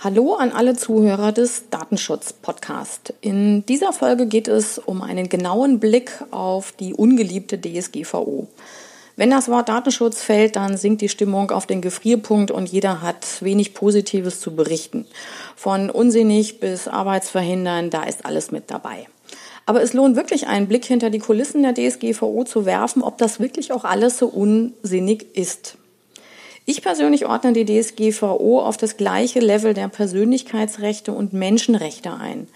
Hallo an alle Zuhörer des Datenschutz-Podcast. In dieser Folge geht es um einen genauen Blick auf die ungeliebte DSGVO. Wenn das Wort Datenschutz fällt, dann sinkt die Stimmung auf den Gefrierpunkt und jeder hat wenig Positives zu berichten. Von unsinnig bis arbeitsverhindern, da ist alles mit dabei. Aber es lohnt wirklich einen Blick hinter die Kulissen der DSGVO zu werfen, ob das wirklich auch alles so unsinnig ist. Ich persönlich ordne die DSGVO auf das gleiche Level der Persönlichkeitsrechte und Menschenrechte ein.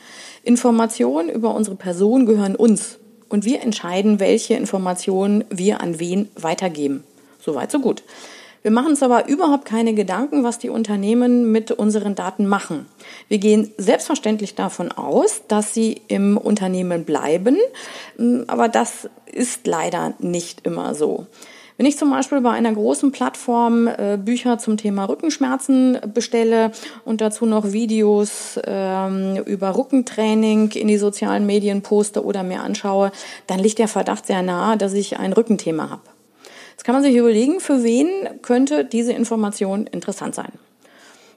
Informationen über unsere Person gehören uns und wir entscheiden, welche Informationen wir an wen weitergeben. Soweit, so gut. Wir machen uns aber überhaupt keine Gedanken, was die Unternehmen mit unseren Daten machen. Wir gehen selbstverständlich davon aus, dass sie im Unternehmen bleiben, aber das ist leider nicht immer so. Wenn ich zum Beispiel bei einer großen Plattform äh, Bücher zum Thema Rückenschmerzen bestelle und dazu noch Videos ähm, über Rückentraining in die sozialen Medien poste oder mir anschaue, dann liegt der Verdacht sehr nahe, dass ich ein Rückenthema habe. Jetzt kann man sich überlegen, für wen könnte diese Information interessant sein.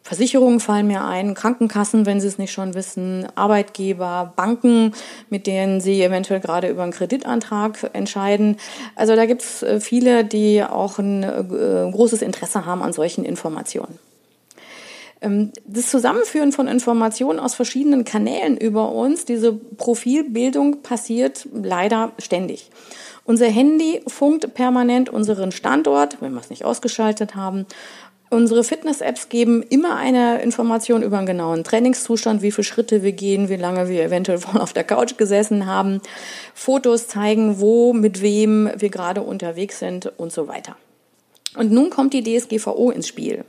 Versicherungen fallen mir ein, Krankenkassen, wenn Sie es nicht schon wissen, Arbeitgeber, Banken, mit denen Sie eventuell gerade über einen Kreditantrag entscheiden. Also da gibt es äh, viele, die auch ein äh, großes Interesse haben an solchen Informationen. Ähm, das Zusammenführen von Informationen aus verschiedenen Kanälen über uns, diese Profilbildung passiert leider ständig. Unser Handy funkt permanent unseren Standort, wenn wir es nicht ausgeschaltet haben. Unsere Fitness-Apps geben immer eine Information über einen genauen Trainingszustand, wie viele Schritte wir gehen, wie lange wir eventuell auf der Couch gesessen haben. Fotos zeigen, wo, mit wem wir gerade unterwegs sind und so weiter. Und nun kommt die DSGVO ins Spiel.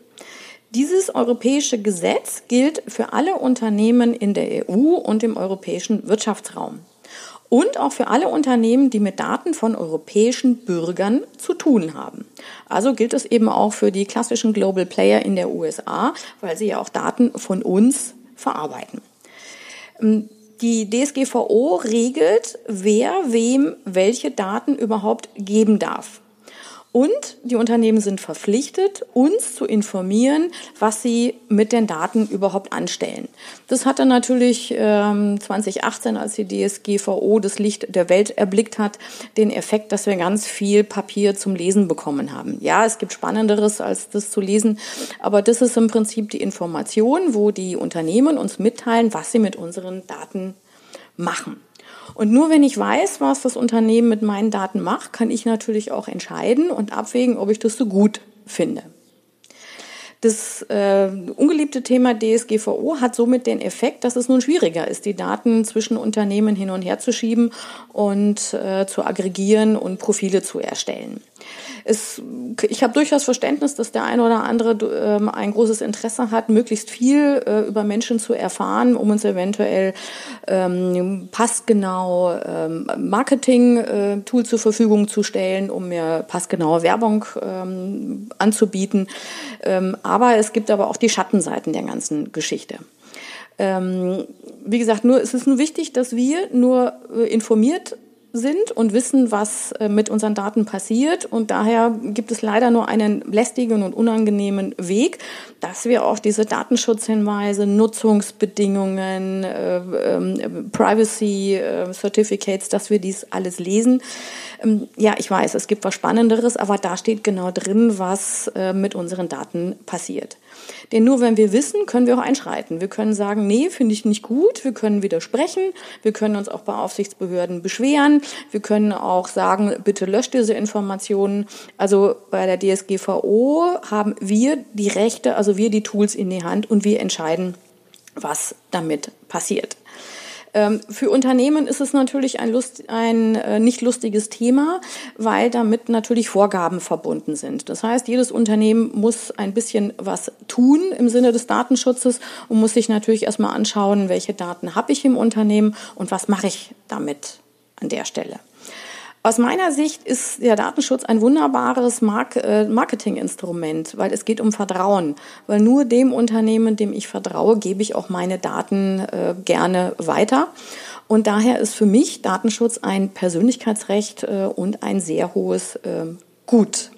Dieses europäische Gesetz gilt für alle Unternehmen in der EU und im europäischen Wirtschaftsraum und auch für alle Unternehmen, die mit Daten von europäischen Bürgern zu tun haben. Also gilt es eben auch für die klassischen Global Player in der USA, weil sie ja auch Daten von uns verarbeiten. Ähm, die DSGVO regelt, wer wem welche Daten überhaupt geben darf. Und die Unternehmen sind verpflichtet, uns zu informieren, was sie mit den Daten überhaupt anstellen. Das hatte natürlich ähm, 2018, als die DSGVO das Licht der Welt erblickt hat, den Effekt, dass wir ganz viel Papier zum Lesen bekommen haben. Ja, es gibt Spannenderes, als das zu lesen, aber das ist im Prinzip die Information, wo die Unternehmen uns mitteilen, was sie mit unseren Daten machen. Und nur wenn ich weiß, was das Unternehmen mit meinen Daten macht, kann ich natürlich auch entscheiden und abwägen, ob ich das so gut finde. Das äh, ungeliebte Thema DSGVO hat somit den Effekt, dass es nun schwieriger ist, die Daten zwischen Unternehmen hin und her zu schieben und äh, zu aggregieren und Profile zu erstellen es, ich habe durchaus Verständnis, dass der eine oder andere ähm, ein großes Interesse hat, möglichst viel äh, über Menschen zu erfahren, um uns eventuell ähm, passgenau ähm, Marketing-Tool äh, zur Verfügung zu stellen, um mir passgenaue Werbung ähm, anzubieten. Ähm, aber es gibt aber auch die Schattenseiten der ganzen Geschichte. Ähm, wie gesagt, nur es ist nur wichtig, dass wir nur äh, informiert sind und wissen, was äh, mit unseren Daten passiert. Und daher gibt es leider nur einen lästigen und unangenehmen Weg, dass wir auch diese Datenschutzhinweise, Nutzungsbedingungen, äh, äh, Privacy äh, Certificates, dass wir dies alles lesen. Ähm, ja, ich weiß, es gibt was Spannenderes, aber da steht genau drin, was äh, mit unseren Daten passiert. Denn nur wenn wir wissen, können wir auch einschreiten. Wir können sagen, nee, finde ich nicht gut. Wir können widersprechen. Wir können uns auch bei Aufsichtsbehörden beschweren. Wir können auch sagen, bitte löscht diese Informationen. Also bei der DSGVO haben wir die Rechte, also wir die Tools in die Hand und wir entscheiden, was damit passiert. Ähm, für Unternehmen ist es natürlich ein, Lust, ein äh, nicht lustiges Thema, weil damit natürlich Vorgaben verbunden sind. Das heißt, jedes Unternehmen muss ein bisschen was tun im Sinne des Datenschutzes und muss sich natürlich erstmal anschauen, welche Daten habe ich im Unternehmen und was mache ich damit an der Stelle. Aus meiner Sicht ist der Datenschutz ein wunderbares äh, Marketinginstrument, weil es geht um Vertrauen. Weil nur dem Unternehmen, dem ich vertraue, gebe ich auch meine Daten äh, gerne weiter. Und daher ist für mich Datenschutz ein Persönlichkeitsrecht äh, und ein sehr hohes Gut.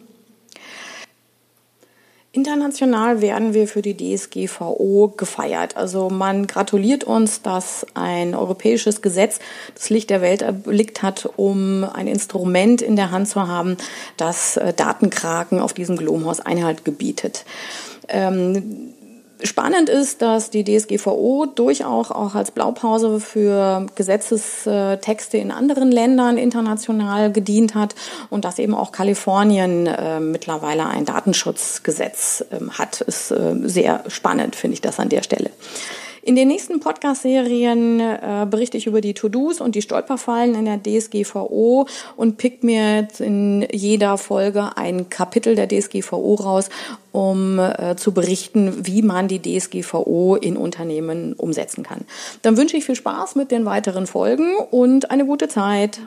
International werden wir für die DSGVO gefeiert. Also man gratuliert uns, dass ein europäisches Gesetz das Licht der Welt erblickt hat, um ein Instrument in der Hand zu haben, das äh, Datenkraken auf diesem Glomhaus Einhalt gebietet. Ähm, Spannend ist, dass die DSGVO durchaus auch als Blaupause für Gesetzestexte in anderen Ländern international gedient hat und dass eben auch Kalifornien äh, mittlerweile ein Datenschutzgesetz äh, hat. Ist äh, sehr spannend, finde ich das an der Stelle. In den nächsten Podcast-Serien äh, berichte ich über die To-Dos und die Stolperfallen in der DSGVO und pick mir in jeder Folge ein Kapitel der DSGVO raus, um äh, zu berichten, wie man die DSGVO in Unternehmen umsetzen kann. Dann wünsche ich viel Spaß mit den weiteren Folgen und eine gute Zeit.